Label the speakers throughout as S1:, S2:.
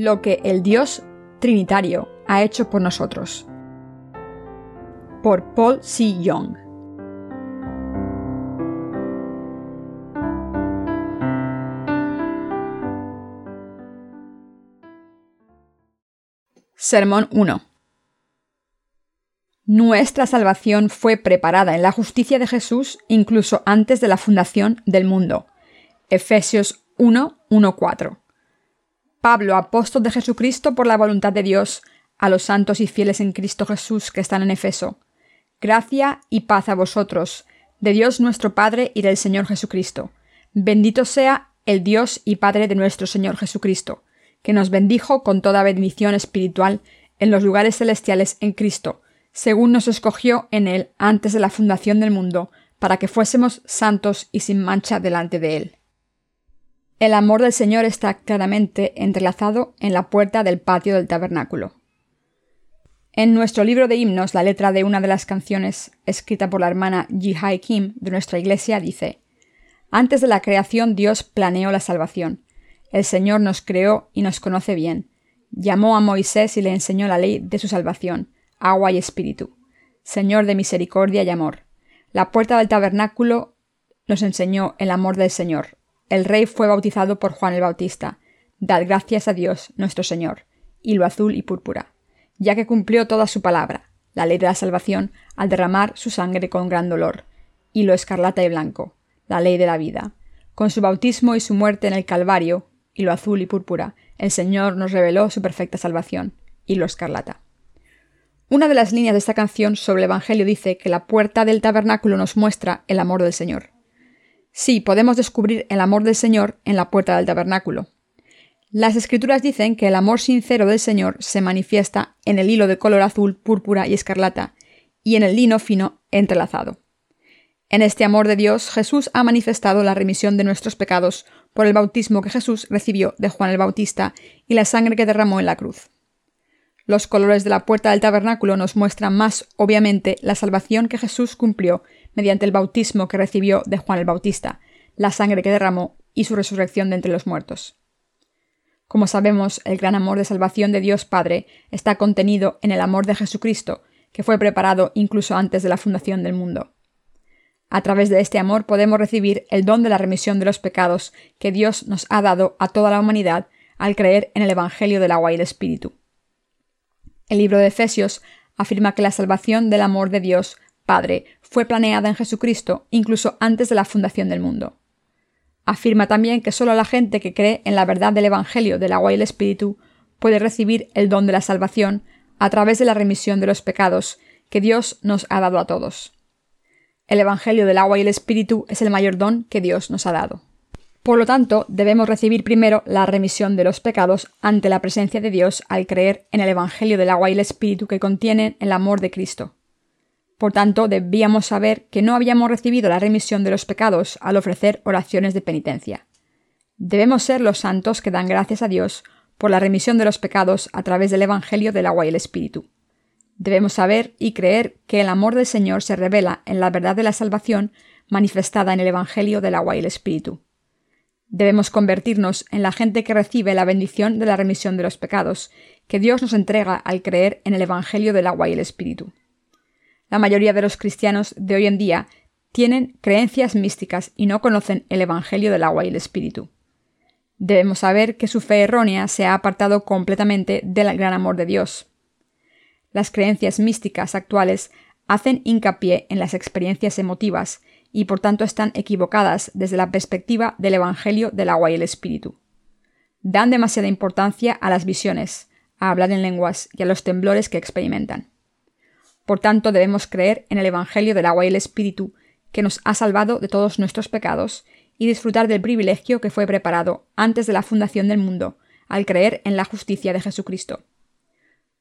S1: lo que el Dios Trinitario ha hecho por nosotros. Por Paul C. Young. Sermón 1. Nuestra salvación fue preparada en la justicia de Jesús incluso antes de la fundación del mundo. Efesios 1, 1, 4. Pablo, apóstol de Jesucristo por la voluntad de Dios, a los santos y fieles en Cristo Jesús que están en Efeso. Gracia y paz a vosotros, de Dios nuestro Padre y del Señor Jesucristo. Bendito sea el Dios y Padre de nuestro Señor Jesucristo, que nos bendijo con toda bendición espiritual en los lugares celestiales en Cristo, según nos escogió en Él antes de la fundación del mundo, para que fuésemos santos y sin mancha delante de Él. El amor del Señor está claramente entrelazado en la puerta del patio del tabernáculo. En nuestro libro de himnos, la letra de una de las canciones, escrita por la hermana Jihai Kim de nuestra iglesia, dice: Antes de la creación, Dios planeó la salvación. El Señor nos creó y nos conoce bien. Llamó a Moisés y le enseñó la ley de su salvación, agua y espíritu. Señor de misericordia y amor. La puerta del tabernáculo nos enseñó el amor del Señor, el rey fue bautizado por Juan el Bautista. Dad gracias a Dios, nuestro Señor, hilo azul y púrpura, ya que cumplió toda su palabra, la ley de la salvación, al derramar su sangre con gran dolor, hilo escarlata y blanco, la ley de la vida. Con su bautismo y su muerte en el Calvario, hilo azul y púrpura, el Señor nos reveló su perfecta salvación, hilo escarlata. Una de las líneas de esta canción sobre el Evangelio dice que la puerta del tabernáculo nos muestra el amor del Señor. Sí, podemos descubrir el amor del Señor en la puerta del tabernáculo. Las escrituras dicen que el amor sincero del Señor se manifiesta en el hilo de color azul, púrpura y escarlata, y en el lino fino entrelazado. En este amor de Dios, Jesús ha manifestado la remisión de nuestros pecados por el bautismo que Jesús recibió de Juan el Bautista y la sangre que derramó en la cruz. Los colores de la puerta del tabernáculo nos muestran más obviamente la salvación que Jesús cumplió mediante el bautismo que recibió de Juan el Bautista, la sangre que derramó y su resurrección de entre los muertos. Como sabemos, el gran amor de salvación de Dios Padre está contenido en el amor de Jesucristo, que fue preparado incluso antes de la fundación del mundo. A través de este amor podemos recibir el don de la remisión de los pecados que Dios nos ha dado a toda la humanidad al creer en el Evangelio del agua y el Espíritu. El libro de Efesios afirma que la salvación del amor de Dios Padre fue planeada en Jesucristo incluso antes de la fundación del mundo. Afirma también que solo la gente que cree en la verdad del Evangelio del agua y el Espíritu puede recibir el don de la salvación a través de la remisión de los pecados que Dios nos ha dado a todos. El Evangelio del agua y el Espíritu es el mayor don que Dios nos ha dado. Por lo tanto, debemos recibir primero la remisión de los pecados ante la presencia de Dios al creer en el Evangelio del agua y el Espíritu que contienen el amor de Cristo. Por tanto, debíamos saber que no habíamos recibido la remisión de los pecados al ofrecer oraciones de penitencia. Debemos ser los santos que dan gracias a Dios por la remisión de los pecados a través del Evangelio del agua y el Espíritu. Debemos saber y creer que el amor del Señor se revela en la verdad de la salvación manifestada en el Evangelio del agua y el Espíritu. Debemos convertirnos en la gente que recibe la bendición de la remisión de los pecados, que Dios nos entrega al creer en el Evangelio del agua y el Espíritu. La mayoría de los cristianos de hoy en día tienen creencias místicas y no conocen el Evangelio del agua y el Espíritu. Debemos saber que su fe errónea se ha apartado completamente del gran amor de Dios. Las creencias místicas actuales hacen hincapié en las experiencias emotivas y por tanto están equivocadas desde la perspectiva del Evangelio del agua y el Espíritu. Dan demasiada importancia a las visiones, a hablar en lenguas y a los temblores que experimentan. Por tanto, debemos creer en el Evangelio del agua y el Espíritu, que nos ha salvado de todos nuestros pecados, y disfrutar del privilegio que fue preparado antes de la fundación del mundo, al creer en la justicia de Jesucristo.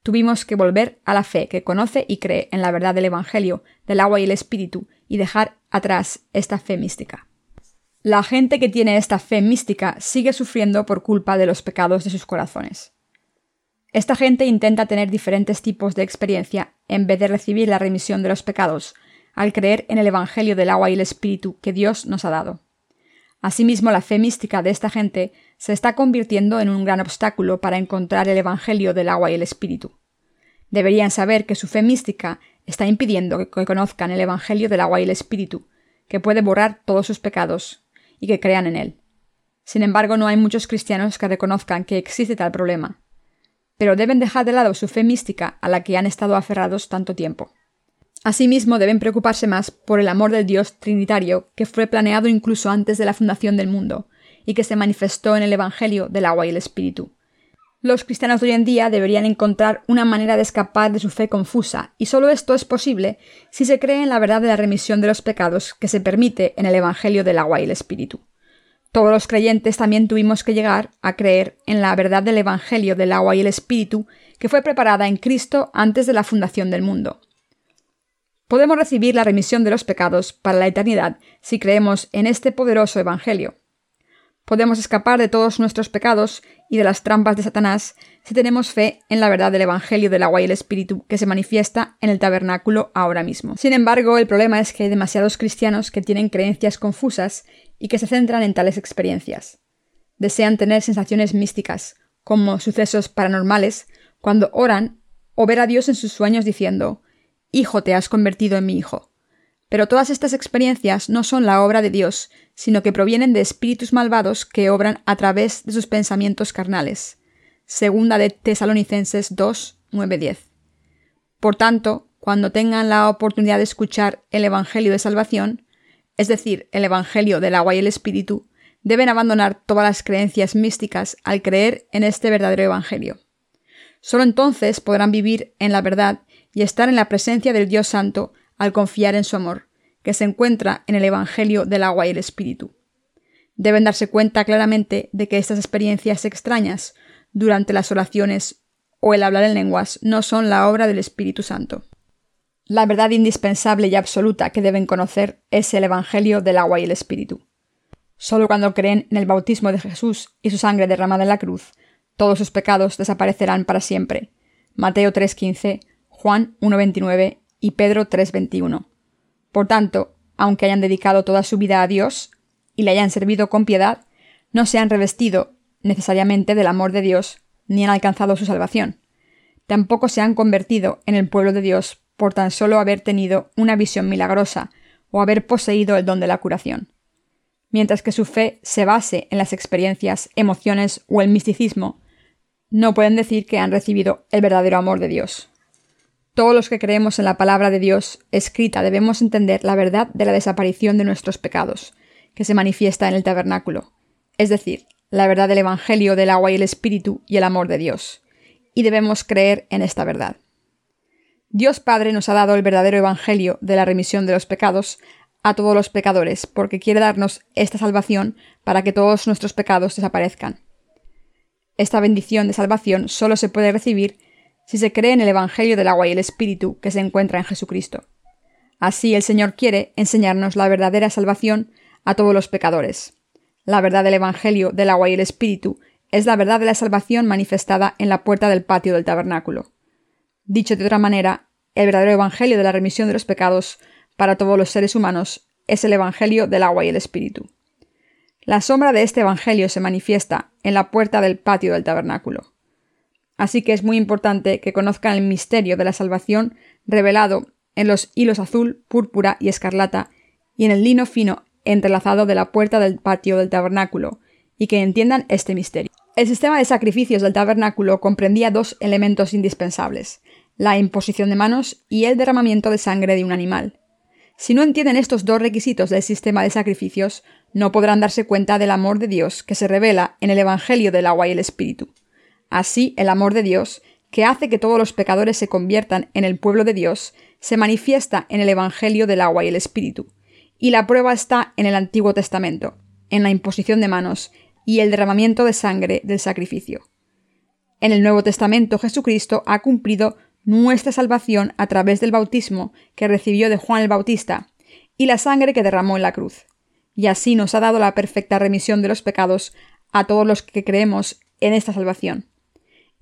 S1: Tuvimos que volver a la fe que conoce y cree en la verdad del Evangelio, del agua y el Espíritu, y dejar atrás esta fe mística. La gente que tiene esta fe mística sigue sufriendo por culpa de los pecados de sus corazones. Esta gente intenta tener diferentes tipos de experiencia en vez de recibir la remisión de los pecados, al creer en el Evangelio del agua y el Espíritu que Dios nos ha dado. Asimismo, la fe mística de esta gente se está convirtiendo en un gran obstáculo para encontrar el Evangelio del agua y el Espíritu. Deberían saber que su fe mística está impidiendo que conozcan el Evangelio del agua y el Espíritu, que puede borrar todos sus pecados, y que crean en él. Sin embargo, no hay muchos cristianos que reconozcan que existe tal problema. Pero deben dejar de lado su fe mística a la que han estado aferrados tanto tiempo. Asimismo, deben preocuparse más por el amor del Dios Trinitario, que fue planeado incluso antes de la fundación del mundo, y que se manifestó en el Evangelio del agua y el Espíritu. Los cristianos de hoy en día deberían encontrar una manera de escapar de su fe confusa, y solo esto es posible si se cree en la verdad de la remisión de los pecados que se permite en el Evangelio del agua y el Espíritu. Todos los creyentes también tuvimos que llegar a creer en la verdad del Evangelio del agua y el Espíritu que fue preparada en Cristo antes de la fundación del mundo. Podemos recibir la remisión de los pecados para la eternidad si creemos en este poderoso Evangelio. Podemos escapar de todos nuestros pecados y de las trampas de Satanás si tenemos fe en la verdad del Evangelio del agua y el Espíritu que se manifiesta en el tabernáculo ahora mismo. Sin embargo, el problema es que hay demasiados cristianos que tienen creencias confusas y que se centran en tales experiencias. Desean tener sensaciones místicas, como sucesos paranormales, cuando oran o ver a Dios en sus sueños diciendo Hijo, te has convertido en mi hijo. Pero todas estas experiencias no son la obra de Dios, sino que provienen de espíritus malvados que obran a través de sus pensamientos carnales. Segunda de Tesalonicenses 2, 9, 10. Por tanto, cuando tengan la oportunidad de escuchar el Evangelio de Salvación, es decir, el Evangelio del agua y el Espíritu, deben abandonar todas las creencias místicas al creer en este verdadero Evangelio. Solo entonces podrán vivir en la verdad y estar en la presencia del Dios Santo al confiar en su amor, que se encuentra en el Evangelio del agua y el Espíritu. Deben darse cuenta claramente de que estas experiencias extrañas durante las oraciones o el hablar en lenguas no son la obra del Espíritu Santo. La verdad indispensable y absoluta que deben conocer es el Evangelio del agua y el Espíritu. Solo cuando creen en el bautismo de Jesús y su sangre derramada en la cruz, todos sus pecados desaparecerán para siempre. Mateo 3:15, Juan 1.29 y Pedro 3.21. Por tanto, aunque hayan dedicado toda su vida a Dios y le hayan servido con piedad, no se han revestido necesariamente del amor de Dios ni han alcanzado su salvación. Tampoco se han convertido en el pueblo de Dios por tan solo haber tenido una visión milagrosa o haber poseído el don de la curación. Mientras que su fe se base en las experiencias, emociones o el misticismo, no pueden decir que han recibido el verdadero amor de Dios. Todos los que creemos en la palabra de Dios escrita debemos entender la verdad de la desaparición de nuestros pecados, que se manifiesta en el tabernáculo, es decir, la verdad del Evangelio del agua y el Espíritu y el amor de Dios, y debemos creer en esta verdad. Dios Padre nos ha dado el verdadero Evangelio de la remisión de los pecados a todos los pecadores, porque quiere darnos esta salvación para que todos nuestros pecados desaparezcan. Esta bendición de salvación solo se puede recibir si se cree en el Evangelio del agua y el Espíritu que se encuentra en Jesucristo. Así el Señor quiere enseñarnos la verdadera salvación a todos los pecadores. La verdad del Evangelio del agua y el Espíritu es la verdad de la salvación manifestada en la puerta del patio del tabernáculo. Dicho de otra manera, el verdadero Evangelio de la remisión de los pecados para todos los seres humanos es el Evangelio del agua y el Espíritu. La sombra de este Evangelio se manifiesta en la puerta del patio del tabernáculo. Así que es muy importante que conozcan el misterio de la salvación revelado en los hilos azul, púrpura y escarlata y en el lino fino entrelazado de la puerta del patio del tabernáculo, y que entiendan este misterio. El sistema de sacrificios del tabernáculo comprendía dos elementos indispensables, la imposición de manos y el derramamiento de sangre de un animal. Si no entienden estos dos requisitos del sistema de sacrificios, no podrán darse cuenta del amor de Dios que se revela en el Evangelio del agua y el Espíritu. Así, el amor de Dios, que hace que todos los pecadores se conviertan en el pueblo de Dios, se manifiesta en el Evangelio del agua y el Espíritu. Y la prueba está en el Antiguo Testamento, en la imposición de manos y el derramamiento de sangre del sacrificio. En el Nuevo Testamento Jesucristo ha cumplido nuestra salvación a través del bautismo que recibió de Juan el Bautista y la sangre que derramó en la cruz. Y así nos ha dado la perfecta remisión de los pecados a todos los que creemos en esta salvación.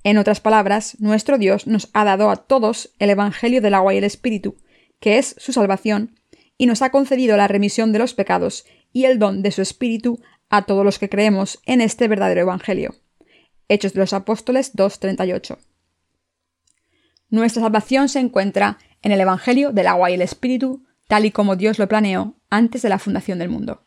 S1: En otras palabras, nuestro Dios nos ha dado a todos el Evangelio del agua y el Espíritu, que es su salvación, y nos ha concedido la remisión de los pecados y el don de su Espíritu a todos los que creemos en este verdadero Evangelio. Hechos de los Apóstoles 2.38. Nuestra salvación se encuentra en el Evangelio del agua y el Espíritu, tal y como Dios lo planeó antes de la fundación del mundo.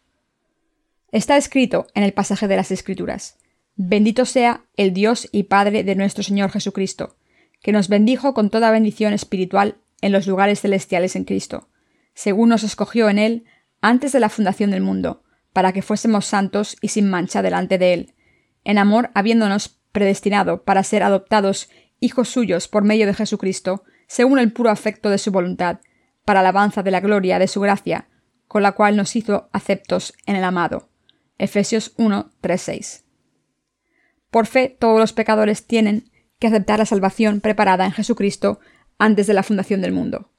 S1: Está escrito en el pasaje de las Escrituras, Bendito sea el Dios y Padre de nuestro Señor Jesucristo, que nos bendijo con toda bendición espiritual en los lugares celestiales en Cristo, según nos escogió en Él antes de la fundación del mundo, para que fuésemos santos y sin mancha delante de Él, en amor habiéndonos predestinado para ser adoptados hijos suyos por medio de Jesucristo, según el puro afecto de su voluntad, para alabanza de la gloria de su gracia, con la cual nos hizo aceptos en el amado. Efesios 1, 3, 6. Por fe, todos los pecadores tienen que aceptar la salvación preparada en Jesucristo antes de la fundación del mundo.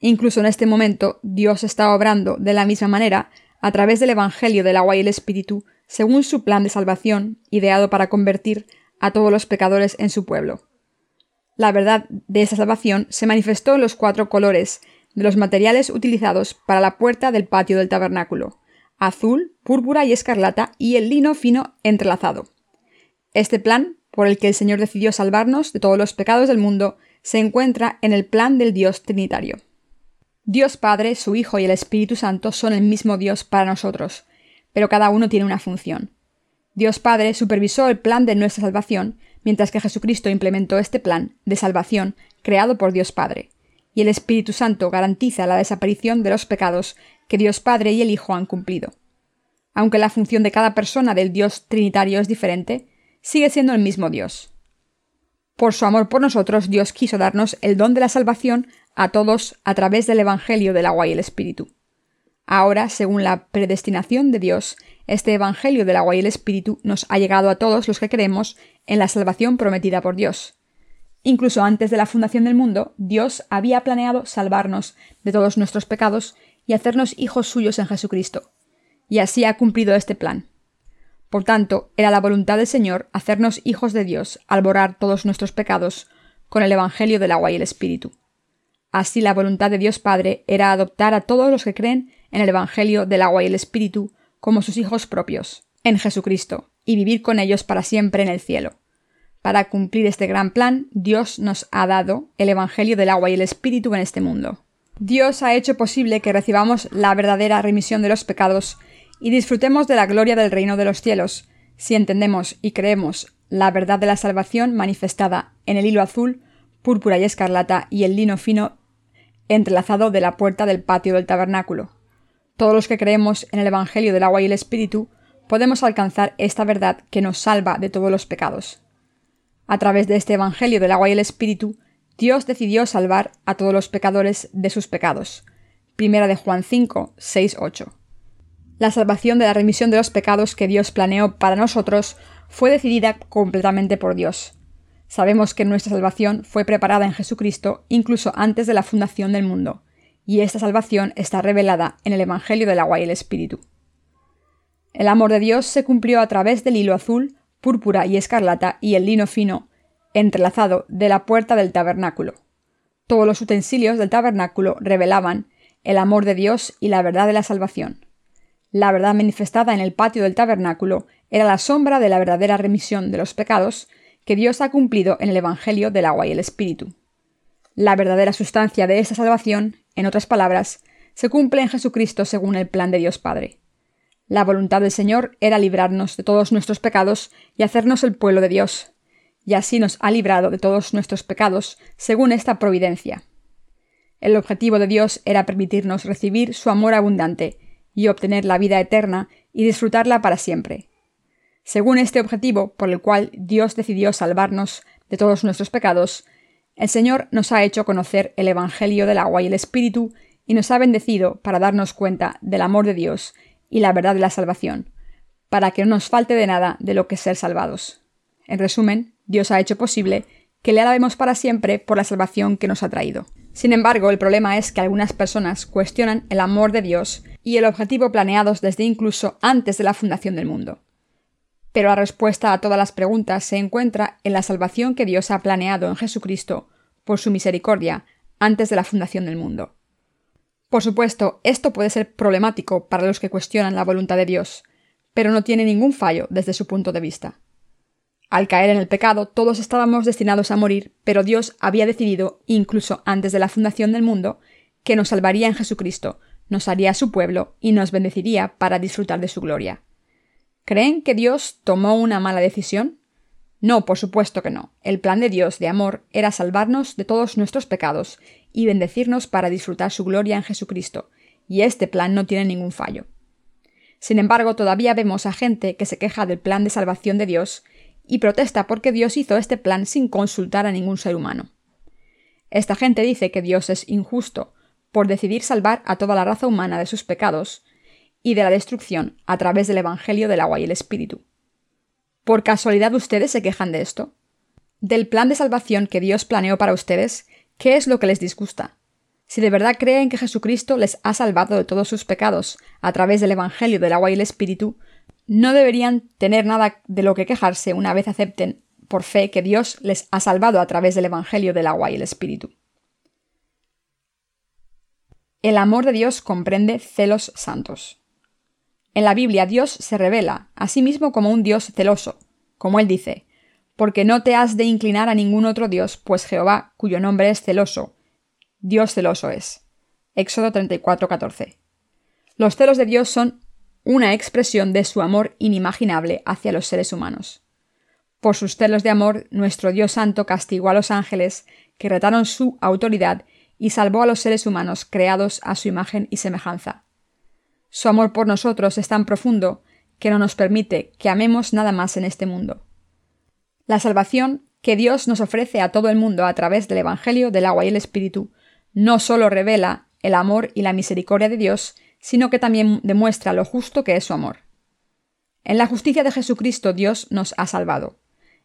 S1: Incluso en este momento, Dios está obrando de la misma manera a través del Evangelio del agua y el Espíritu, según su plan de salvación, ideado para convertir a todos los pecadores en su pueblo. La verdad de esa salvación se manifestó en los cuatro colores de los materiales utilizados para la puerta del patio del tabernáculo, azul, púrpura y escarlata y el lino fino entrelazado. Este plan, por el que el Señor decidió salvarnos de todos los pecados del mundo, se encuentra en el plan del Dios Trinitario. Dios Padre, su Hijo y el Espíritu Santo son el mismo Dios para nosotros, pero cada uno tiene una función. Dios Padre supervisó el plan de nuestra salvación, mientras que Jesucristo implementó este plan de salvación creado por Dios Padre, y el Espíritu Santo garantiza la desaparición de los pecados que Dios Padre y el Hijo han cumplido. Aunque la función de cada persona del Dios Trinitario es diferente, sigue siendo el mismo Dios. Por su amor por nosotros, Dios quiso darnos el don de la salvación a todos a través del Evangelio del agua y el Espíritu. Ahora, según la predestinación de Dios, este Evangelio del agua y el Espíritu nos ha llegado a todos los que creemos en la salvación prometida por Dios. Incluso antes de la fundación del mundo, Dios había planeado salvarnos de todos nuestros pecados y hacernos hijos suyos en Jesucristo. Y así ha cumplido este plan. Por tanto, era la voluntad del Señor hacernos hijos de Dios al borrar todos nuestros pecados con el Evangelio del agua y el Espíritu. Así la voluntad de Dios Padre era adoptar a todos los que creen en el Evangelio del agua y el Espíritu como sus hijos propios, en Jesucristo, y vivir con ellos para siempre en el cielo. Para cumplir este gran plan, Dios nos ha dado el Evangelio del agua y el Espíritu en este mundo. Dios ha hecho posible que recibamos la verdadera remisión de los pecados y disfrutemos de la gloria del reino de los cielos, si entendemos y creemos la verdad de la salvación manifestada en el hilo azul, púrpura y escarlata y el lino fino entrelazado de la puerta del patio del tabernáculo. Todos los que creemos en el Evangelio del agua y el Espíritu podemos alcanzar esta verdad que nos salva de todos los pecados. A través de este Evangelio del agua y el Espíritu, Dios decidió salvar a todos los pecadores de sus pecados. Primera de Juan 5, 6, 8. La salvación de la remisión de los pecados que Dios planeó para nosotros fue decidida completamente por Dios. Sabemos que nuestra salvación fue preparada en Jesucristo incluso antes de la fundación del mundo, y esta salvación está revelada en el Evangelio del agua y el Espíritu. El amor de Dios se cumplió a través del hilo azul, púrpura y escarlata y el lino fino, entrelazado de la puerta del tabernáculo. Todos los utensilios del tabernáculo revelaban el amor de Dios y la verdad de la salvación. La verdad manifestada en el patio del tabernáculo era la sombra de la verdadera remisión de los pecados que Dios ha cumplido en el Evangelio del agua y el Espíritu. La verdadera sustancia de esta salvación, en otras palabras, se cumple en Jesucristo según el plan de Dios Padre. La voluntad del Señor era librarnos de todos nuestros pecados y hacernos el pueblo de Dios, y así nos ha librado de todos nuestros pecados según esta providencia. El objetivo de Dios era permitirnos recibir su amor abundante y obtener la vida eterna y disfrutarla para siempre. Según este objetivo por el cual Dios decidió salvarnos de todos nuestros pecados, el Señor nos ha hecho conocer el Evangelio del agua y el Espíritu y nos ha bendecido para darnos cuenta del amor de Dios y la verdad de la salvación, para que no nos falte de nada de lo que ser salvados. En resumen, Dios ha hecho posible que le alabemos para siempre por la salvación que nos ha traído. Sin embargo, el problema es que algunas personas cuestionan el amor de Dios y el objetivo planeados desde incluso antes de la fundación del mundo. Pero la respuesta a todas las preguntas se encuentra en la salvación que Dios ha planeado en Jesucristo por su misericordia antes de la fundación del mundo. Por supuesto, esto puede ser problemático para los que cuestionan la voluntad de Dios, pero no tiene ningún fallo desde su punto de vista. Al caer en el pecado, todos estábamos destinados a morir, pero Dios había decidido, incluso antes de la fundación del mundo, que nos salvaría en Jesucristo, nos haría su pueblo y nos bendeciría para disfrutar de su gloria. ¿Creen que Dios tomó una mala decisión? No, por supuesto que no. El plan de Dios de amor era salvarnos de todos nuestros pecados y bendecirnos para disfrutar su gloria en Jesucristo, y este plan no tiene ningún fallo. Sin embargo, todavía vemos a gente que se queja del plan de salvación de Dios y protesta porque Dios hizo este plan sin consultar a ningún ser humano. Esta gente dice que Dios es injusto por decidir salvar a toda la raza humana de sus pecados y de la destrucción a través del Evangelio del agua y el Espíritu. ¿Por casualidad ustedes se quejan de esto? Del plan de salvación que Dios planeó para ustedes, ¿qué es lo que les disgusta? Si de verdad creen que Jesucristo les ha salvado de todos sus pecados a través del Evangelio del agua y el Espíritu, no deberían tener nada de lo que quejarse una vez acepten por fe que Dios les ha salvado a través del Evangelio del agua y el Espíritu. El amor de Dios comprende celos santos. En la Biblia Dios se revela a sí mismo como un Dios celoso, como él dice, porque no te has de inclinar a ningún otro Dios, pues Jehová, cuyo nombre es celoso, Dios celoso es. Éxodo 34:14. Los celos de Dios son una expresión de su amor inimaginable hacia los seres humanos. Por sus celos de amor, nuestro Dios Santo castigó a los ángeles, que retaron su autoridad, y salvó a los seres humanos creados a su imagen y semejanza. Su amor por nosotros es tan profundo que no nos permite que amemos nada más en este mundo. La salvación que Dios nos ofrece a todo el mundo a través del Evangelio del agua y el Espíritu no solo revela el amor y la misericordia de Dios, sino que también demuestra lo justo que es su amor. En la justicia de Jesucristo Dios nos ha salvado.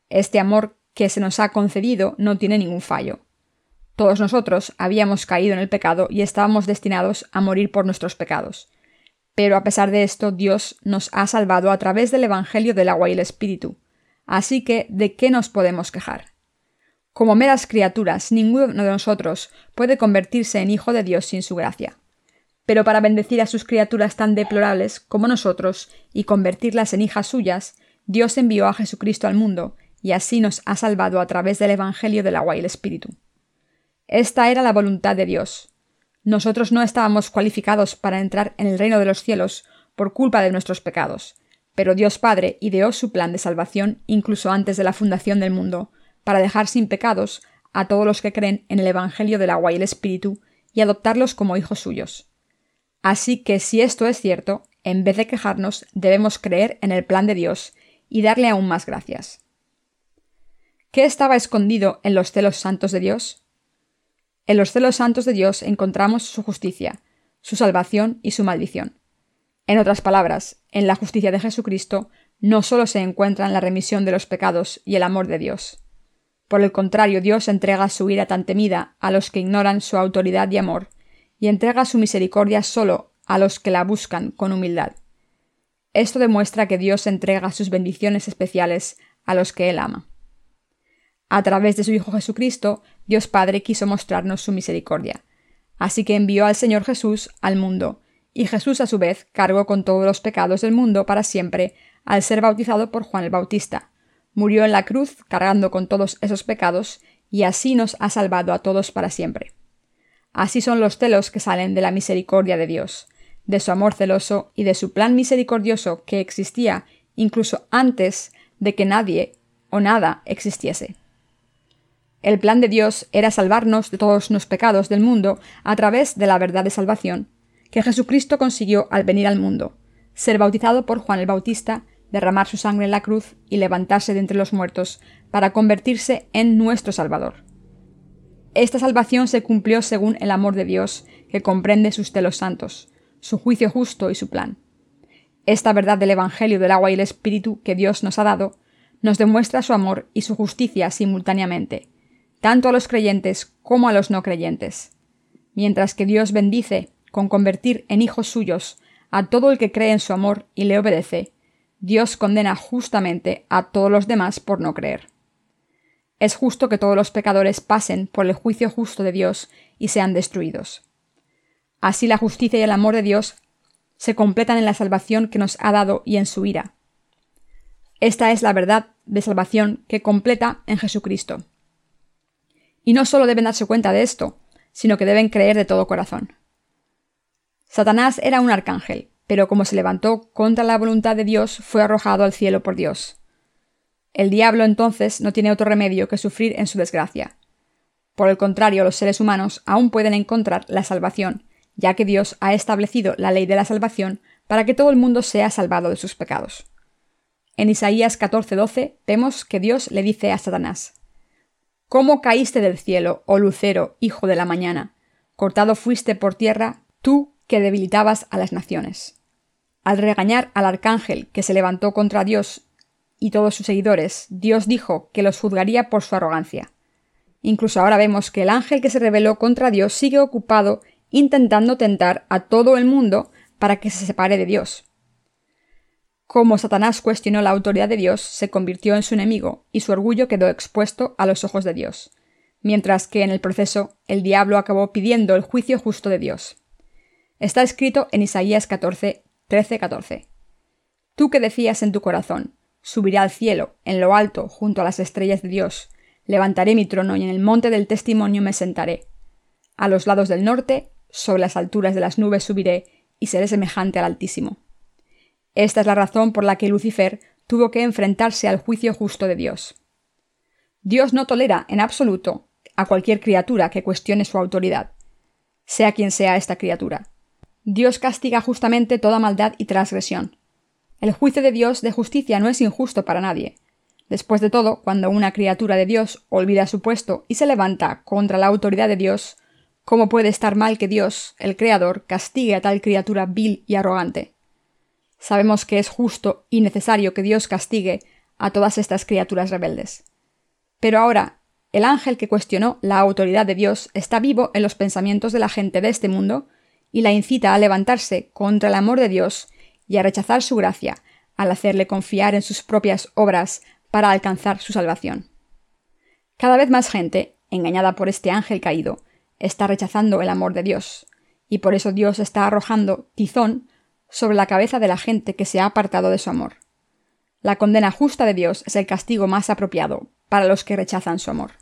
S1: Este amor que se nos ha concedido no tiene ningún fallo. Todos nosotros habíamos caído en el pecado y estábamos destinados a morir por nuestros pecados. Pero a pesar de esto, Dios nos ha salvado a través del Evangelio del agua y el Espíritu. Así que, ¿de qué nos podemos quejar? Como meras criaturas, ninguno de nosotros puede convertirse en hijo de Dios sin su gracia pero para bendecir a sus criaturas tan deplorables como nosotros y convertirlas en hijas suyas, Dios envió a Jesucristo al mundo, y así nos ha salvado a través del Evangelio del agua y el Espíritu. Esta era la voluntad de Dios. Nosotros no estábamos cualificados para entrar en el reino de los cielos por culpa de nuestros pecados, pero Dios Padre ideó su plan de salvación incluso antes de la fundación del mundo, para dejar sin pecados a todos los que creen en el Evangelio del agua y el Espíritu y adoptarlos como hijos suyos. Así que si esto es cierto, en vez de quejarnos, debemos creer en el plan de Dios y darle aún más gracias. ¿Qué estaba escondido en los celos santos de Dios? En los celos santos de Dios encontramos su justicia, su salvación y su maldición. En otras palabras, en la justicia de Jesucristo no solo se encuentran la remisión de los pecados y el amor de Dios. Por el contrario, Dios entrega su ira tan temida a los que ignoran su autoridad y amor, y entrega su misericordia solo a los que la buscan con humildad. Esto demuestra que Dios entrega sus bendiciones especiales a los que Él ama. A través de su Hijo Jesucristo, Dios Padre quiso mostrarnos su misericordia. Así que envió al Señor Jesús al mundo, y Jesús a su vez cargó con todos los pecados del mundo para siempre al ser bautizado por Juan el Bautista. Murió en la cruz cargando con todos esos pecados, y así nos ha salvado a todos para siempre. Así son los celos que salen de la misericordia de Dios, de su amor celoso y de su plan misericordioso que existía incluso antes de que nadie o nada existiese. El plan de Dios era salvarnos de todos los pecados del mundo a través de la verdad de salvación, que Jesucristo consiguió al venir al mundo, ser bautizado por Juan el Bautista, derramar su sangre en la cruz y levantarse de entre los muertos para convertirse en nuestro Salvador. Esta salvación se cumplió según el amor de Dios, que comprende sus celos santos, su juicio justo y su plan. Esta verdad del Evangelio del agua y el Espíritu que Dios nos ha dado, nos demuestra su amor y su justicia simultáneamente, tanto a los creyentes como a los no creyentes. Mientras que Dios bendice con convertir en hijos suyos a todo el que cree en su amor y le obedece, Dios condena justamente a todos los demás por no creer. Es justo que todos los pecadores pasen por el juicio justo de Dios y sean destruidos. Así la justicia y el amor de Dios se completan en la salvación que nos ha dado y en su ira. Esta es la verdad de salvación que completa en Jesucristo. Y no solo deben darse cuenta de esto, sino que deben creer de todo corazón. Satanás era un arcángel, pero como se levantó contra la voluntad de Dios, fue arrojado al cielo por Dios. El diablo entonces no tiene otro remedio que sufrir en su desgracia. Por el contrario, los seres humanos aún pueden encontrar la salvación, ya que Dios ha establecido la ley de la salvación para que todo el mundo sea salvado de sus pecados. En Isaías 14:12 vemos que Dios le dice a Satanás, ¿Cómo caíste del cielo, oh lucero, hijo de la mañana? Cortado fuiste por tierra, tú que debilitabas a las naciones. Al regañar al arcángel que se levantó contra Dios y todos sus seguidores, Dios dijo que los juzgaría por su arrogancia. Incluso ahora vemos que el ángel que se rebeló contra Dios sigue ocupado intentando tentar a todo el mundo para que se separe de Dios. Como Satanás cuestionó la autoridad de Dios, se convirtió en su enemigo y su orgullo quedó expuesto a los ojos de Dios, mientras que en el proceso el diablo acabó pidiendo el juicio justo de Dios. Está escrito en Isaías 14, 13, 14. Tú que decías en tu corazón, subiré al cielo, en lo alto, junto a las estrellas de Dios, levantaré mi trono y en el monte del testimonio me sentaré. A los lados del norte, sobre las alturas de las nubes subiré y seré semejante al Altísimo. Esta es la razón por la que Lucifer tuvo que enfrentarse al juicio justo de Dios. Dios no tolera en absoluto a cualquier criatura que cuestione su autoridad, sea quien sea esta criatura. Dios castiga justamente toda maldad y transgresión. El juicio de Dios de justicia no es injusto para nadie. Después de todo, cuando una criatura de Dios olvida su puesto y se levanta contra la autoridad de Dios, ¿cómo puede estar mal que Dios, el Creador, castigue a tal criatura vil y arrogante? Sabemos que es justo y necesario que Dios castigue a todas estas criaturas rebeldes. Pero ahora, el ángel que cuestionó la autoridad de Dios está vivo en los pensamientos de la gente de este mundo y la incita a levantarse contra el amor de Dios y a rechazar su gracia, al hacerle confiar en sus propias obras para alcanzar su salvación. Cada vez más gente, engañada por este ángel caído, está rechazando el amor de Dios, y por eso Dios está arrojando tizón sobre la cabeza de la gente que se ha apartado de su amor. La condena justa de Dios es el castigo más apropiado para los que rechazan su amor.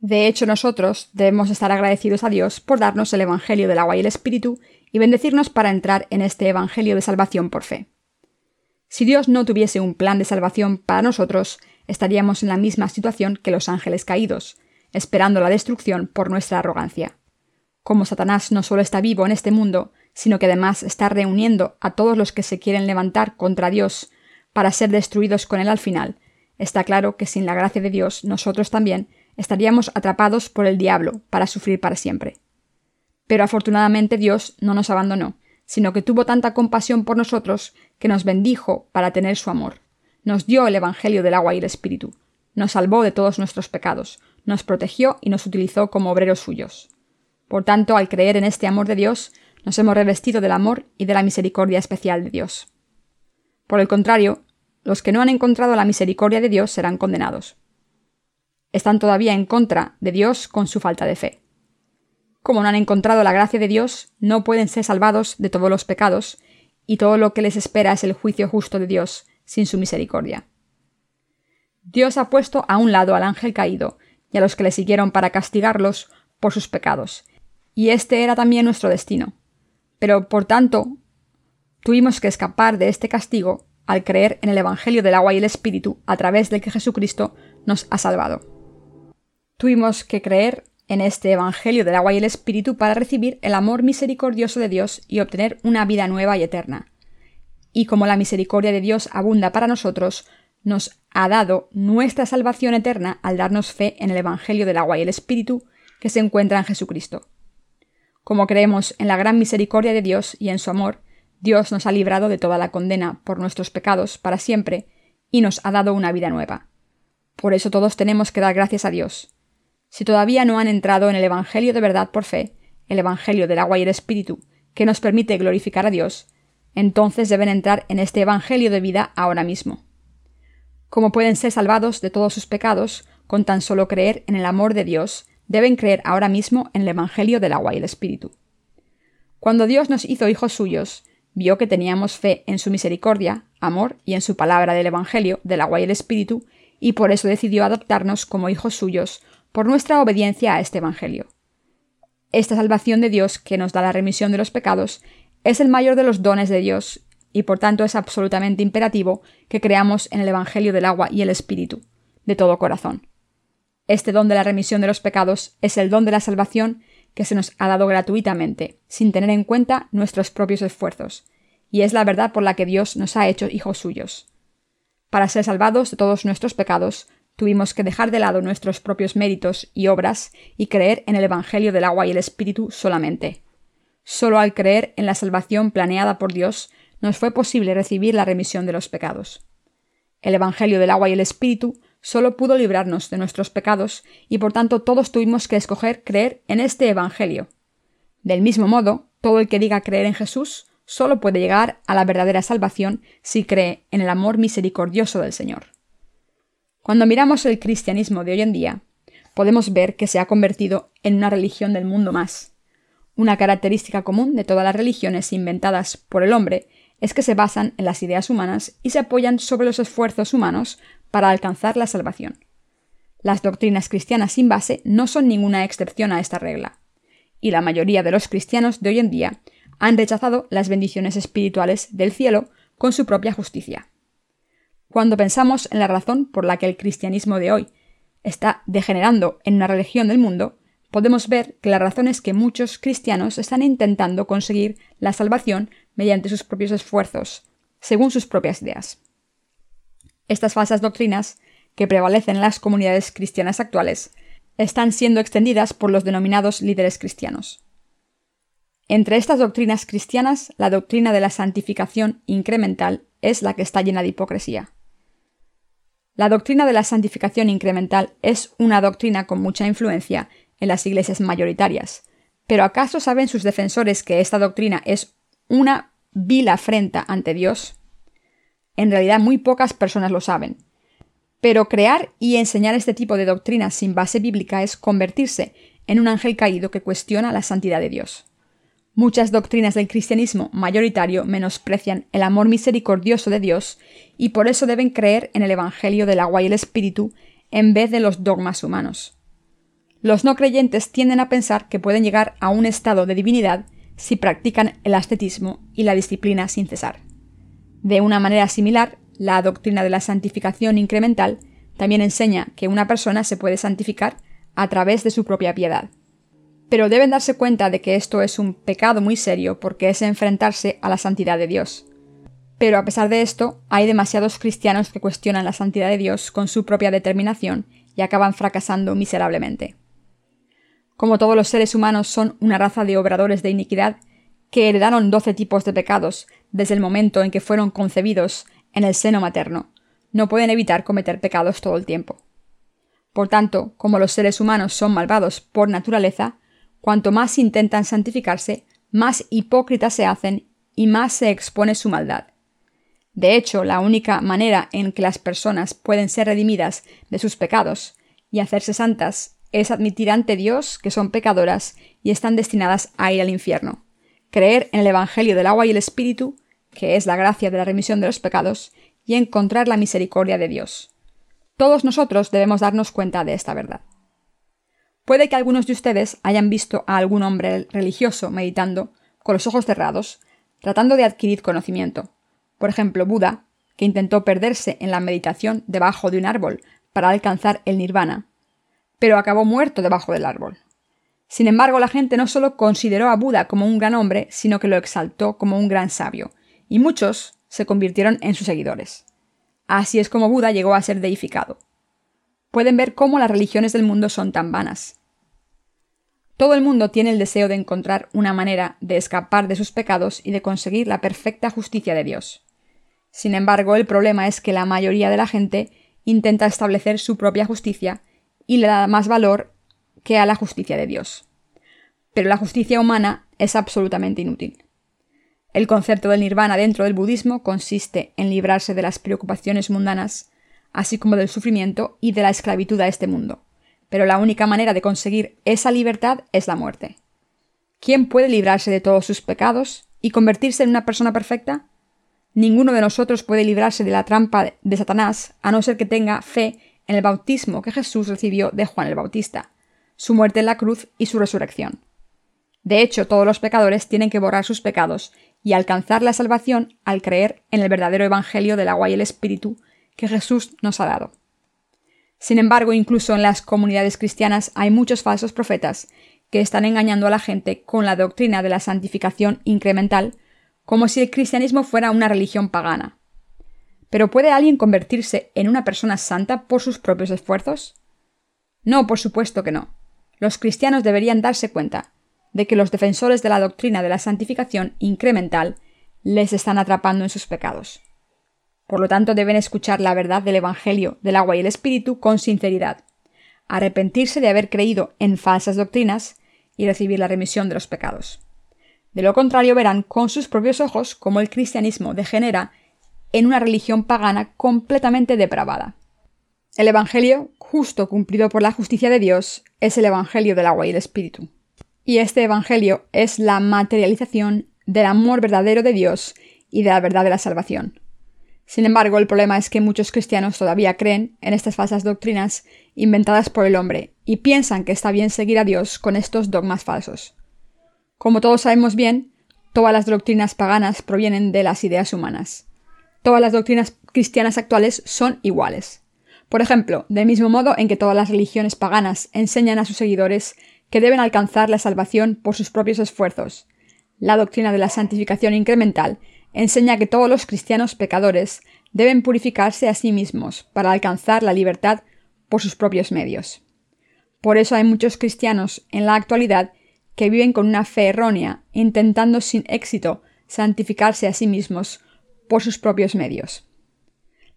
S1: De hecho, nosotros debemos estar agradecidos a Dios por darnos el Evangelio del agua y el Espíritu y bendecirnos para entrar en este Evangelio de salvación por fe. Si Dios no tuviese un plan de salvación para nosotros, estaríamos en la misma situación que los ángeles caídos, esperando la destrucción por nuestra arrogancia. Como Satanás no solo está vivo en este mundo, sino que además está reuniendo a todos los que se quieren levantar contra Dios para ser destruidos con él al final, está claro que sin la gracia de Dios nosotros también estaríamos atrapados por el diablo para sufrir para siempre. Pero afortunadamente Dios no nos abandonó, sino que tuvo tanta compasión por nosotros que nos bendijo para tener su amor. Nos dio el Evangelio del agua y el Espíritu, nos salvó de todos nuestros pecados, nos protegió y nos utilizó como obreros suyos. Por tanto, al creer en este amor de Dios, nos hemos revestido del amor y de la misericordia especial de Dios. Por el contrario, los que no han encontrado la misericordia de Dios serán condenados. Están todavía en contra de Dios con su falta de fe. Como no han encontrado la gracia de Dios, no pueden ser salvados de todos los pecados, y todo lo que les espera es el juicio justo de Dios, sin su misericordia. Dios ha puesto a un lado al ángel caído y a los que le siguieron para castigarlos por sus pecados, y este era también nuestro destino. Pero, por tanto, tuvimos que escapar de este castigo al creer en el Evangelio del agua y el Espíritu a través del que Jesucristo nos ha salvado. Tuvimos que creer en este Evangelio del agua y el Espíritu para recibir el amor misericordioso de Dios y obtener una vida nueva y eterna. Y como la misericordia de Dios abunda para nosotros, nos ha dado nuestra salvación eterna al darnos fe en el Evangelio del agua y el Espíritu que se encuentra en Jesucristo. Como creemos en la gran misericordia de Dios y en su amor, Dios nos ha librado de toda la condena por nuestros pecados para siempre y nos ha dado una vida nueva. Por eso todos tenemos que dar gracias a Dios. Si todavía no han entrado en el Evangelio de verdad por fe, el Evangelio del agua y el Espíritu, que nos permite glorificar a Dios, entonces deben entrar en este Evangelio de vida ahora mismo. Como pueden ser salvados de todos sus pecados con tan solo creer en el amor de Dios deben creer ahora mismo en el Evangelio del agua y el Espíritu. Cuando Dios nos hizo hijos suyos, vio que teníamos fe en su misericordia, amor y en su palabra del Evangelio, del agua y el Espíritu, y por eso decidió adoptarnos como hijos suyos por nuestra obediencia a este Evangelio. Esta salvación de Dios, que nos da la remisión de los pecados, es el mayor de los dones de Dios, y por tanto es absolutamente imperativo que creamos en el Evangelio del agua y el Espíritu, de todo corazón. Este don de la remisión de los pecados es el don de la salvación que se nos ha dado gratuitamente, sin tener en cuenta nuestros propios esfuerzos, y es la verdad por la que Dios nos ha hecho hijos suyos. Para ser salvados de todos nuestros pecados, tuvimos que dejar de lado nuestros propios méritos y obras y creer en el Evangelio del agua y el Espíritu solamente. Solo al creer en la salvación planeada por Dios nos fue posible recibir la remisión de los pecados. El Evangelio del agua y el Espíritu solo pudo librarnos de nuestros pecados y por tanto todos tuvimos que escoger creer en este Evangelio. Del mismo modo, todo el que diga creer en Jesús solo puede llegar a la verdadera salvación si cree en el amor misericordioso del Señor. Cuando miramos el cristianismo de hoy en día, podemos ver que se ha convertido en una religión del mundo más. Una característica común de todas las religiones inventadas por el hombre es que se basan en las ideas humanas y se apoyan sobre los esfuerzos humanos para alcanzar la salvación. Las doctrinas cristianas sin base no son ninguna excepción a esta regla, y la mayoría de los cristianos de hoy en día han rechazado las bendiciones espirituales del cielo con su propia justicia. Cuando pensamos en la razón por la que el cristianismo de hoy está degenerando en una religión del mundo, podemos ver que la razón es que muchos cristianos están intentando conseguir la salvación mediante sus propios esfuerzos, según sus propias ideas. Estas falsas doctrinas, que prevalecen en las comunidades cristianas actuales, están siendo extendidas por los denominados líderes cristianos. Entre estas doctrinas cristianas, la doctrina de la santificación incremental es la que está llena de hipocresía. La doctrina de la santificación incremental es una doctrina con mucha influencia en las iglesias mayoritarias, pero ¿acaso saben sus defensores que esta doctrina es una vil afrenta ante Dios? En realidad muy pocas personas lo saben. Pero crear y enseñar este tipo de doctrinas sin base bíblica es convertirse en un ángel caído que cuestiona la santidad de Dios. Muchas doctrinas del cristianismo mayoritario menosprecian el amor misericordioso de Dios y por eso deben creer en el Evangelio del agua y el Espíritu en vez de los dogmas humanos. Los no creyentes tienden a pensar que pueden llegar a un estado de divinidad si practican el ascetismo y la disciplina sin cesar. De una manera similar, la doctrina de la santificación incremental también enseña que una persona se puede santificar a través de su propia piedad. Pero deben darse cuenta de que esto es un pecado muy serio porque es enfrentarse a la santidad de Dios. Pero a pesar de esto, hay demasiados cristianos que cuestionan la santidad de Dios con su propia determinación y acaban fracasando miserablemente. Como todos los seres humanos son una raza de obradores de iniquidad, que heredaron doce tipos de pecados desde el momento en que fueron concebidos en el seno materno, no pueden evitar cometer pecados todo el tiempo. Por tanto, como los seres humanos son malvados por naturaleza, cuanto más intentan santificarse, más hipócritas se hacen y más se expone su maldad. De hecho, la única manera en que las personas pueden ser redimidas de sus pecados y hacerse santas es admitir ante Dios que son pecadoras y están destinadas a ir al infierno creer en el Evangelio del agua y el Espíritu, que es la gracia de la remisión de los pecados, y encontrar la misericordia de Dios. Todos nosotros debemos darnos cuenta de esta verdad. Puede que algunos de ustedes hayan visto a algún hombre religioso meditando, con los ojos cerrados, tratando de adquirir conocimiento. Por ejemplo, Buda, que intentó perderse en la meditación debajo de un árbol para alcanzar el nirvana, pero acabó muerto debajo del árbol. Sin embargo, la gente no solo consideró a Buda como un gran hombre, sino que lo exaltó como un gran sabio, y muchos se convirtieron en sus seguidores. Así es como Buda llegó a ser deificado. Pueden ver cómo las religiones del mundo son tan vanas. Todo el mundo tiene el deseo de encontrar una manera de escapar de sus pecados y de conseguir la perfecta justicia de Dios. Sin embargo, el problema es que la mayoría de la gente intenta establecer su propia justicia y le da más valor que a la justicia de Dios. Pero la justicia humana es absolutamente inútil. El concepto del nirvana dentro del budismo consiste en librarse de las preocupaciones mundanas, así como del sufrimiento y de la esclavitud a este mundo. Pero la única manera de conseguir esa libertad es la muerte. ¿Quién puede librarse de todos sus pecados? y convertirse en una persona perfecta? Ninguno de nosotros puede librarse de la trampa de Satanás a no ser que tenga fe en el bautismo que Jesús recibió de Juan el Bautista, su muerte en la cruz y su resurrección. De hecho, todos los pecadores tienen que borrar sus pecados y alcanzar la salvación al creer en el verdadero Evangelio del agua y el Espíritu que Jesús nos ha dado. Sin embargo, incluso en las comunidades cristianas hay muchos falsos profetas que están engañando a la gente con la doctrina de la santificación incremental, como si el cristianismo fuera una religión pagana. ¿Pero puede alguien convertirse en una persona santa por sus propios esfuerzos? No, por supuesto que no. Los cristianos deberían darse cuenta de que los defensores de la doctrina de la santificación incremental les están atrapando en sus pecados. Por lo tanto, deben escuchar la verdad del Evangelio del agua y el Espíritu con sinceridad, arrepentirse de haber creído en falsas doctrinas y recibir la remisión de los pecados. De lo contrario, verán con sus propios ojos cómo el cristianismo degenera en una religión pagana completamente depravada. El Evangelio, justo cumplido por la justicia de Dios, es el Evangelio del agua y el Espíritu. Y este Evangelio es la materialización del amor verdadero de Dios y de la verdad de la salvación. Sin embargo, el problema es que muchos cristianos todavía creen en estas falsas doctrinas inventadas por el hombre y piensan que está bien seguir a Dios con estos dogmas falsos. Como todos sabemos bien, todas las doctrinas paganas provienen de las ideas humanas. Todas las doctrinas cristianas actuales son iguales. Por ejemplo, del mismo modo en que todas las religiones paganas enseñan a sus seguidores que deben alcanzar la salvación por sus propios esfuerzos. La doctrina de la santificación incremental enseña que todos los cristianos pecadores deben purificarse a sí mismos para alcanzar la libertad por sus propios medios. Por eso hay muchos cristianos en la actualidad que viven con una fe errónea, intentando sin éxito santificarse a sí mismos por sus propios medios.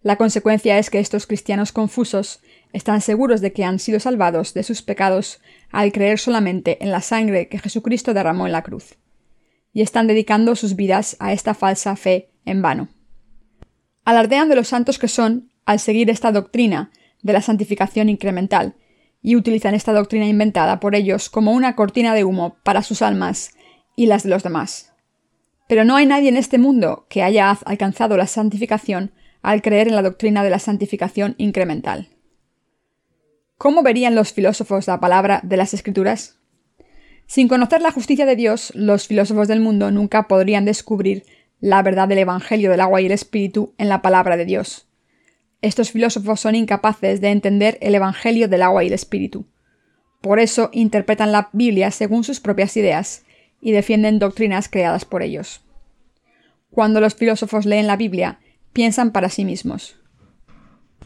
S1: La consecuencia es que estos cristianos confusos están seguros de que han sido salvados de sus pecados al creer solamente en la sangre que Jesucristo derramó en la cruz, y están dedicando sus vidas a esta falsa fe en vano. Alardean de los santos que son al seguir esta doctrina de la santificación incremental, y utilizan esta doctrina inventada por ellos como una cortina de humo para sus almas y las de los demás. Pero no hay nadie en este mundo que haya alcanzado la santificación al creer en la doctrina de la santificación incremental. ¿Cómo verían los filósofos la palabra de las Escrituras? Sin conocer la justicia de Dios, los filósofos del mundo nunca podrían descubrir la verdad del Evangelio del agua y el Espíritu en la palabra de Dios. Estos filósofos son incapaces de entender el Evangelio del agua y el Espíritu. Por eso interpretan la Biblia según sus propias ideas y defienden doctrinas creadas por ellos. Cuando los filósofos leen la Biblia, piensan para sí mismos.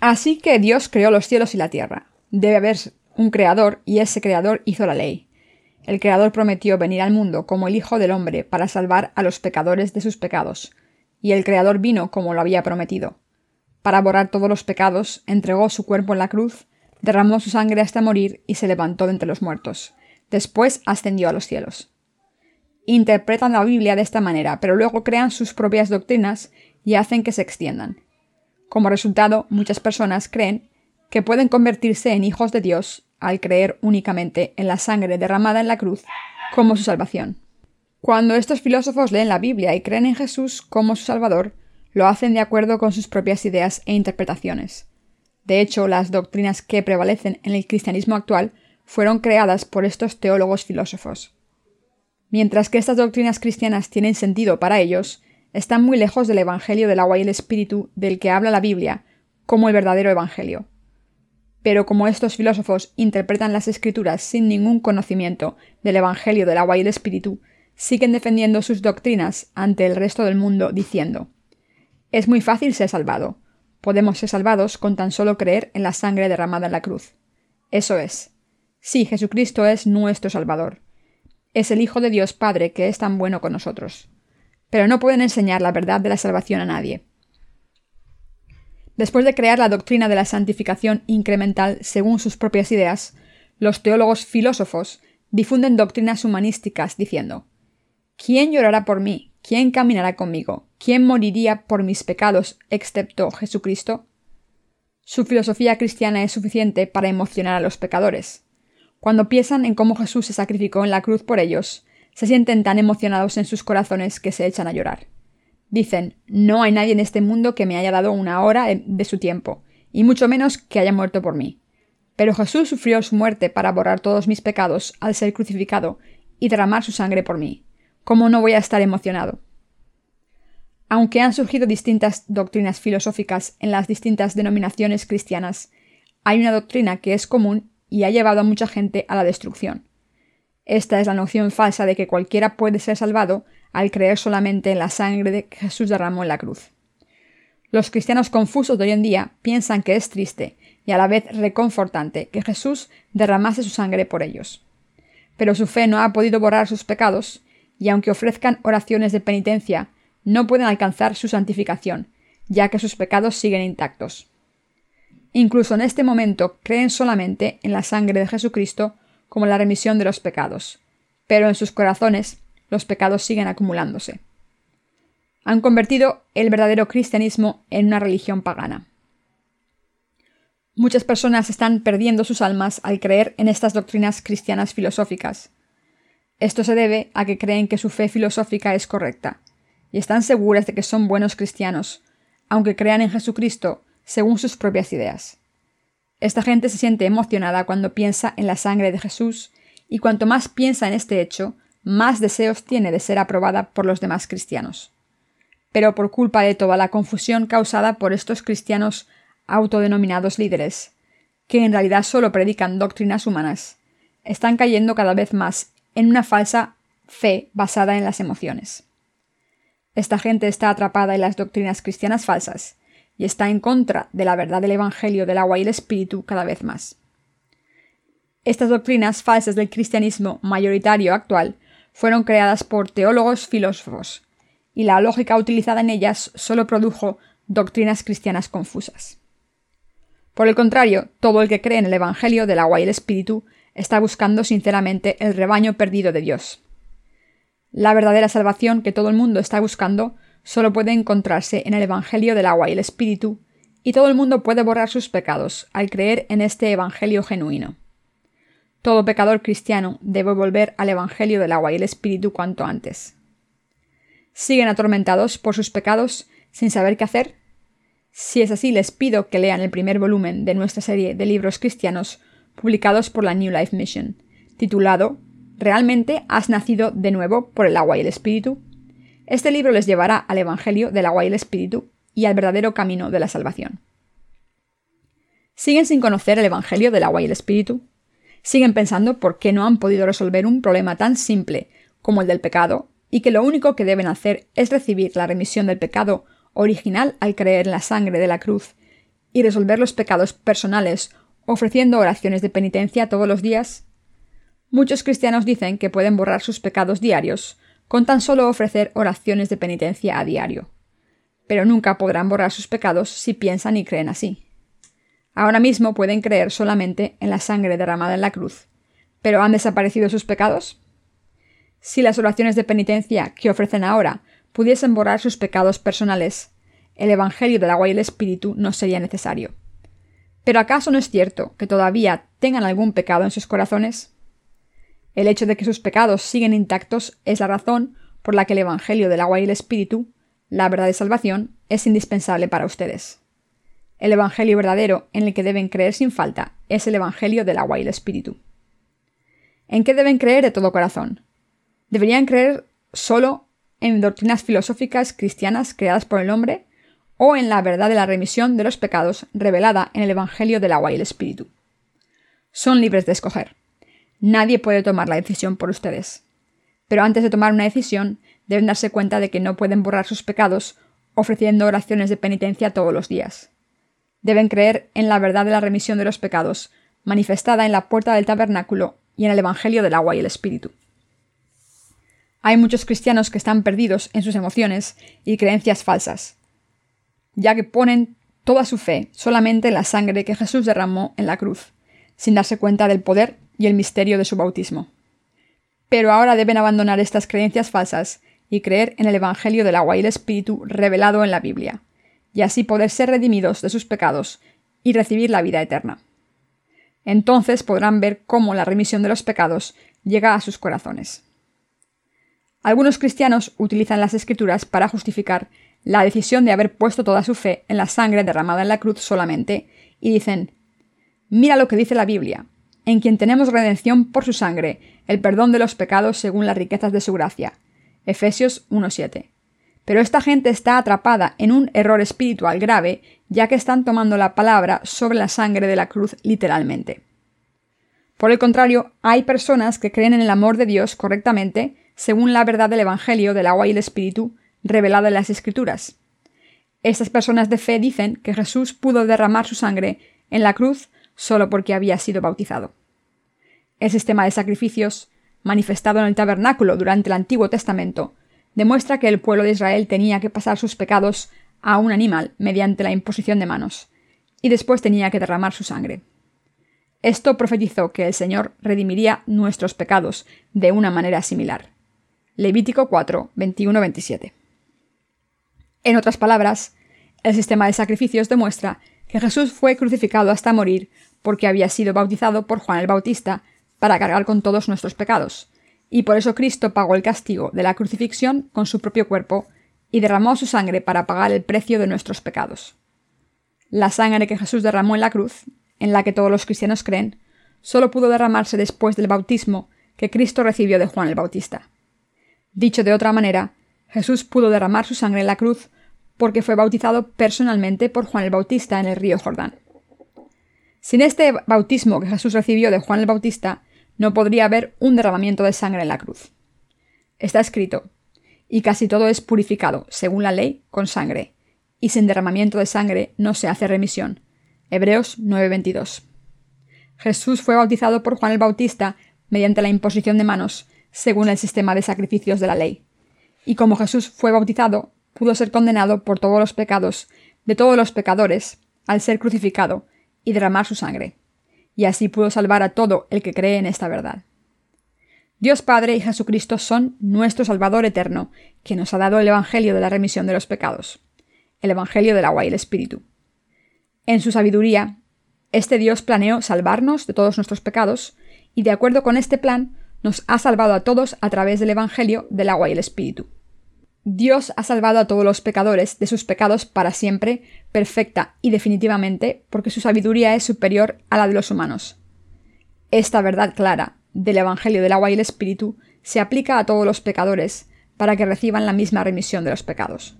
S1: Así que Dios creó los cielos y la tierra. Debe haber un creador y ese creador hizo la ley. El creador prometió venir al mundo como el Hijo del Hombre para salvar a los pecadores de sus pecados, y el creador vino como lo había prometido. Para borrar todos los pecados, entregó su cuerpo en la cruz, derramó su sangre hasta morir y se levantó de entre los muertos. Después ascendió a los cielos. Interpretan la Biblia de esta manera, pero luego crean sus propias doctrinas y hacen que se extiendan. Como resultado, muchas personas creen que pueden convertirse en hijos de Dios al creer únicamente en la sangre derramada en la cruz como su salvación. Cuando estos filósofos leen la Biblia y creen en Jesús como su Salvador, lo hacen de acuerdo con sus propias ideas e interpretaciones. De hecho, las doctrinas que prevalecen en el cristianismo actual fueron creadas por estos teólogos filósofos. Mientras que estas doctrinas cristianas tienen sentido para ellos, están muy lejos del Evangelio del agua y el Espíritu del que habla la Biblia como el verdadero Evangelio pero como estos filósofos interpretan las escrituras sin ningún conocimiento del Evangelio del agua y el Espíritu, siguen defendiendo sus doctrinas ante el resto del mundo diciendo Es muy fácil ser salvado. Podemos ser salvados con tan solo creer en la sangre derramada en la cruz. Eso es. Sí, Jesucristo es nuestro Salvador. Es el Hijo de Dios Padre que es tan bueno con nosotros. Pero no pueden enseñar la verdad de la salvación a nadie. Después de crear la doctrina de la santificación incremental según sus propias ideas, los teólogos filósofos difunden doctrinas humanísticas diciendo ¿Quién llorará por mí? ¿Quién caminará conmigo? ¿Quién moriría por mis pecados excepto Jesucristo? Su filosofía cristiana es suficiente para emocionar a los pecadores. Cuando piensan en cómo Jesús se sacrificó en la cruz por ellos, se sienten tan emocionados en sus corazones que se echan a llorar. Dicen, no hay nadie en este mundo que me haya dado una hora de su tiempo, y mucho menos que haya muerto por mí. Pero Jesús sufrió su muerte para borrar todos mis pecados al ser crucificado y derramar su sangre por mí. ¿Cómo no voy a estar emocionado? Aunque han surgido distintas doctrinas filosóficas en las distintas denominaciones cristianas, hay una doctrina que es común y ha llevado a mucha gente a la destrucción. Esta es la noción falsa de que cualquiera puede ser salvado al creer solamente en la sangre que Jesús derramó en la cruz. Los cristianos confusos de hoy en día piensan que es triste y a la vez reconfortante que Jesús derramase su sangre por ellos. Pero su fe no ha podido borrar sus pecados, y aunque ofrezcan oraciones de penitencia, no pueden alcanzar su santificación, ya que sus pecados siguen intactos. Incluso en este momento creen solamente en la sangre de Jesucristo como la remisión de los pecados, pero en sus corazones los pecados siguen acumulándose. Han convertido el verdadero cristianismo en una religión pagana. Muchas personas están perdiendo sus almas al creer en estas doctrinas cristianas filosóficas. Esto se debe a que creen que su fe filosófica es correcta, y están seguras de que son buenos cristianos, aunque crean en Jesucristo según sus propias ideas. Esta gente se siente emocionada cuando piensa en la sangre de Jesús, y cuanto más piensa en este hecho, más deseos tiene de ser aprobada por los demás cristianos. Pero por culpa de toda la confusión causada por estos cristianos autodenominados líderes, que en realidad solo predican doctrinas humanas, están cayendo cada vez más en una falsa fe basada en las emociones. Esta gente está atrapada en las doctrinas cristianas falsas, y está en contra de la verdad del Evangelio del agua y el Espíritu cada vez más. Estas doctrinas falsas del cristianismo mayoritario actual fueron creadas por teólogos filósofos, y la lógica utilizada en ellas solo produjo doctrinas cristianas confusas. Por el contrario, todo el que cree en el Evangelio del agua y el Espíritu está buscando sinceramente el rebaño perdido de Dios. La verdadera salvación que todo el mundo está buscando solo puede encontrarse en el Evangelio del agua y el Espíritu, y todo el mundo puede borrar sus pecados al creer en este Evangelio genuino. Todo pecador cristiano debe volver al Evangelio del agua y el Espíritu cuanto antes. ¿Siguen atormentados por sus pecados sin saber qué hacer? Si es así, les pido que lean el primer volumen de nuestra serie de libros cristianos publicados por la New Life Mission, titulado ¿Realmente has nacido de nuevo por el agua y el Espíritu? Este libro les llevará al Evangelio del agua y el Espíritu y al verdadero camino de la salvación. ¿Siguen sin conocer el Evangelio del agua y el Espíritu? ¿Siguen pensando por qué no han podido resolver un problema tan simple como el del pecado y que lo único que deben hacer es recibir la remisión del pecado original al creer en la sangre de la cruz y resolver los pecados personales ofreciendo oraciones de penitencia todos los días? Muchos cristianos dicen que pueden borrar sus pecados diarios con tan solo ofrecer oraciones de penitencia a diario. Pero nunca podrán borrar sus pecados si piensan y creen así. Ahora mismo pueden creer solamente en la sangre derramada en la cruz, pero ¿han desaparecido sus pecados? Si las oraciones de penitencia que ofrecen ahora pudiesen borrar sus pecados personales, el Evangelio del agua y el Espíritu no sería necesario. ¿Pero acaso no es cierto que todavía tengan algún pecado en sus corazones? El hecho de que sus pecados siguen intactos es la razón por la que el Evangelio del agua y el Espíritu, la verdad de salvación, es indispensable para ustedes. El Evangelio verdadero en el que deben creer sin falta es el Evangelio del agua y el Espíritu. ¿En qué deben creer de todo corazón? ¿Deberían creer solo en doctrinas filosóficas cristianas creadas por el hombre o en la verdad de la remisión de los pecados revelada en el Evangelio del agua y el Espíritu? Son libres de escoger. Nadie puede tomar la decisión por ustedes. Pero antes de tomar una decisión, deben darse cuenta de que no pueden borrar sus pecados ofreciendo oraciones de penitencia todos los días. Deben creer en la verdad de la remisión de los pecados, manifestada en la puerta del tabernáculo y en el Evangelio del agua y el Espíritu. Hay muchos cristianos que están perdidos en sus emociones y creencias falsas, ya que ponen toda su fe solamente en la sangre que Jesús derramó en la cruz, sin darse cuenta del poder y el misterio de su bautismo. Pero ahora deben abandonar estas creencias falsas y creer en el Evangelio del agua y el Espíritu revelado en la Biblia, y así poder ser redimidos de sus pecados y recibir la vida eterna. Entonces podrán ver cómo la remisión de los pecados llega a sus corazones. Algunos cristianos utilizan las escrituras para justificar la decisión de haber puesto toda su fe en la sangre derramada en la cruz solamente, y dicen, mira lo que dice la Biblia, en quien tenemos redención por su sangre, el perdón de los pecados según las riquezas de su gracia. Efesios 1.7. Pero esta gente está atrapada en un error espiritual grave, ya que están tomando la palabra sobre la sangre de la cruz literalmente. Por el contrario, hay personas que creen en el amor de Dios correctamente, según la verdad del Evangelio del agua y el Espíritu, revelada en las Escrituras. Estas personas de fe dicen que Jesús pudo derramar su sangre en la cruz solo porque había sido bautizado. El sistema de sacrificios, manifestado en el tabernáculo durante el Antiguo Testamento, demuestra que el pueblo de Israel tenía que pasar sus pecados a un animal mediante la imposición de manos, y después tenía que derramar su sangre. Esto profetizó que el Señor redimiría nuestros pecados de una manera similar. Levítico 4, 21-27. En otras palabras, el sistema de sacrificios demuestra que Jesús fue crucificado hasta morir porque había sido bautizado por Juan el Bautista para cargar con todos nuestros pecados, y por eso Cristo pagó el castigo de la crucifixión con su propio cuerpo y derramó su sangre para pagar el precio de nuestros pecados. La sangre que Jesús derramó en la cruz, en la que todos los cristianos creen, solo pudo derramarse después del bautismo que Cristo recibió de Juan el Bautista. Dicho de otra manera, Jesús pudo derramar su sangre en la cruz porque fue bautizado personalmente por Juan el Bautista en el río Jordán. Sin este bautismo que Jesús recibió de Juan el Bautista, no podría haber un derramamiento de sangre en la cruz. Está escrito, y casi todo es purificado, según la ley, con sangre, y sin derramamiento de sangre no se hace remisión. Hebreos 9:22. Jesús fue bautizado por Juan el Bautista mediante la imposición de manos, según el sistema de sacrificios de la ley. Y como Jesús fue bautizado, pudo ser condenado por todos los pecados de todos los pecadores al ser crucificado y derramar su sangre y así pudo salvar a todo el que cree en esta verdad. Dios Padre y Jesucristo son nuestro Salvador eterno, que nos ha dado el Evangelio de la remisión de los pecados, el Evangelio del agua y el Espíritu. En su sabiduría, este Dios planeó salvarnos de todos nuestros pecados, y de acuerdo con este plan, nos ha salvado a todos a través del Evangelio del agua y el Espíritu. Dios ha salvado a todos los pecadores de sus pecados para siempre, perfecta y definitivamente, porque su sabiduría es superior a la de los humanos. Esta verdad clara del Evangelio del agua y el Espíritu se aplica a todos los pecadores para que reciban la misma remisión de los pecados.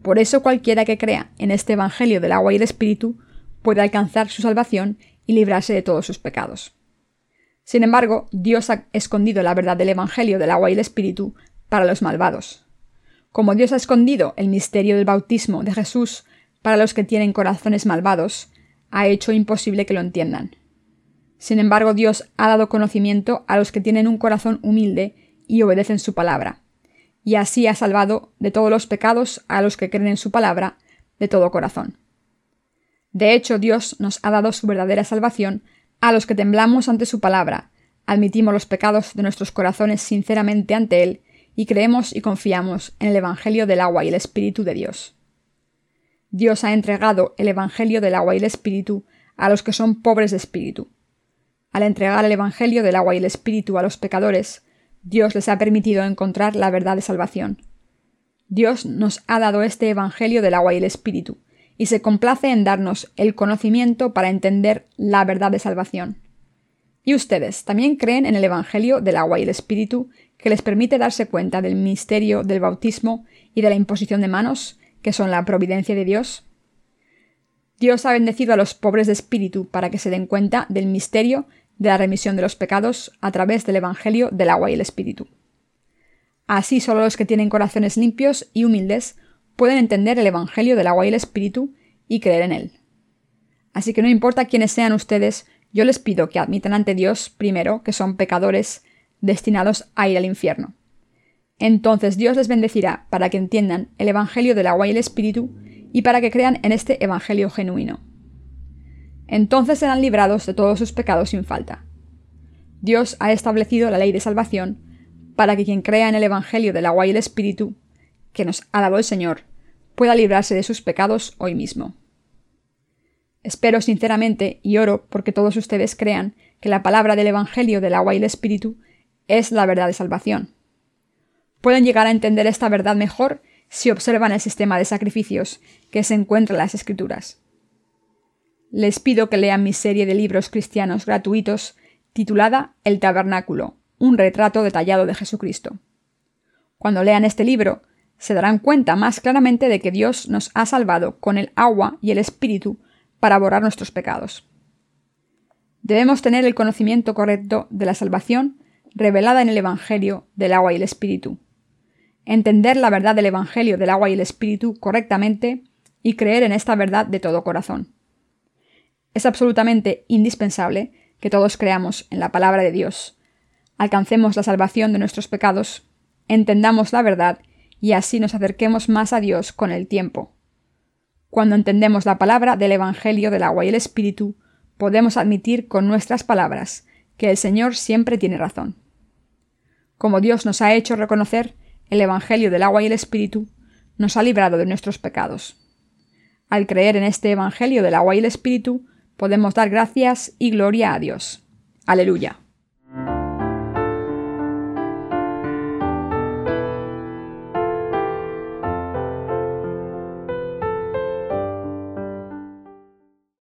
S1: Por eso cualquiera que crea en este Evangelio del agua y el Espíritu puede alcanzar su salvación y librarse de todos sus pecados. Sin embargo, Dios ha escondido la verdad del Evangelio del agua y el Espíritu para los malvados como Dios ha escondido el misterio del bautismo de Jesús para los que tienen corazones malvados, ha hecho imposible que lo entiendan. Sin embargo, Dios ha dado conocimiento a los que tienen un corazón humilde y obedecen su palabra, y así ha salvado de todos los pecados a los que creen en su palabra de todo corazón. De hecho, Dios nos ha dado su verdadera salvación a los que temblamos ante su palabra, admitimos los pecados de nuestros corazones sinceramente ante Él y creemos y confiamos en el Evangelio del agua y el Espíritu de Dios. Dios ha entregado el Evangelio del agua y el Espíritu a los que son pobres de espíritu. Al entregar el Evangelio del agua y el Espíritu a los pecadores, Dios les ha permitido encontrar la verdad de salvación. Dios nos ha dado este Evangelio del agua y el Espíritu, y se complace en darnos el conocimiento para entender la verdad de salvación. ¿Y ustedes también creen en el Evangelio del agua y el Espíritu que les permite darse cuenta del misterio del bautismo y de la imposición de manos, que son la providencia de Dios? Dios ha bendecido a los pobres de espíritu para que se den cuenta del misterio de la remisión de los pecados a través del Evangelio del agua y el Espíritu. Así solo los que tienen corazones limpios y humildes pueden entender el Evangelio del agua y el Espíritu y creer en él. Así que no importa quiénes sean ustedes, yo les pido que admitan ante Dios, primero, que son pecadores destinados a ir al infierno. Entonces Dios les bendecirá para que entiendan el Evangelio del agua y el Espíritu y para que crean en este Evangelio genuino. Entonces serán librados de todos sus pecados sin falta. Dios ha establecido la ley de salvación para que quien crea en el Evangelio del agua y el Espíritu, que nos ha dado el Señor, pueda librarse de sus pecados hoy mismo. Espero sinceramente y oro porque todos ustedes crean que la palabra del Evangelio del agua y el Espíritu es la verdad de salvación. pueden llegar a entender esta verdad mejor si observan el sistema de sacrificios que se encuentra en las Escrituras. Les pido que lean mi serie de libros cristianos gratuitos titulada El Tabernáculo, un retrato detallado de Jesucristo. Cuando lean este libro, se darán cuenta más claramente de que Dios nos ha salvado con el agua y el Espíritu para borrar nuestros pecados. Debemos tener el conocimiento correcto de la salvación revelada en el Evangelio del agua y el Espíritu. Entender la verdad del Evangelio del agua y el Espíritu correctamente y creer en esta verdad de todo corazón. Es absolutamente indispensable que todos creamos en la palabra de Dios, alcancemos la salvación de nuestros pecados, entendamos la verdad y así nos acerquemos más a Dios con el tiempo. Cuando entendemos la palabra del Evangelio del agua y el Espíritu, podemos admitir con nuestras palabras que el Señor siempre tiene razón. Como Dios nos ha hecho reconocer, el Evangelio del agua y el Espíritu nos ha librado de nuestros pecados. Al creer en este Evangelio del agua y el Espíritu, podemos dar gracias y gloria a Dios. Aleluya.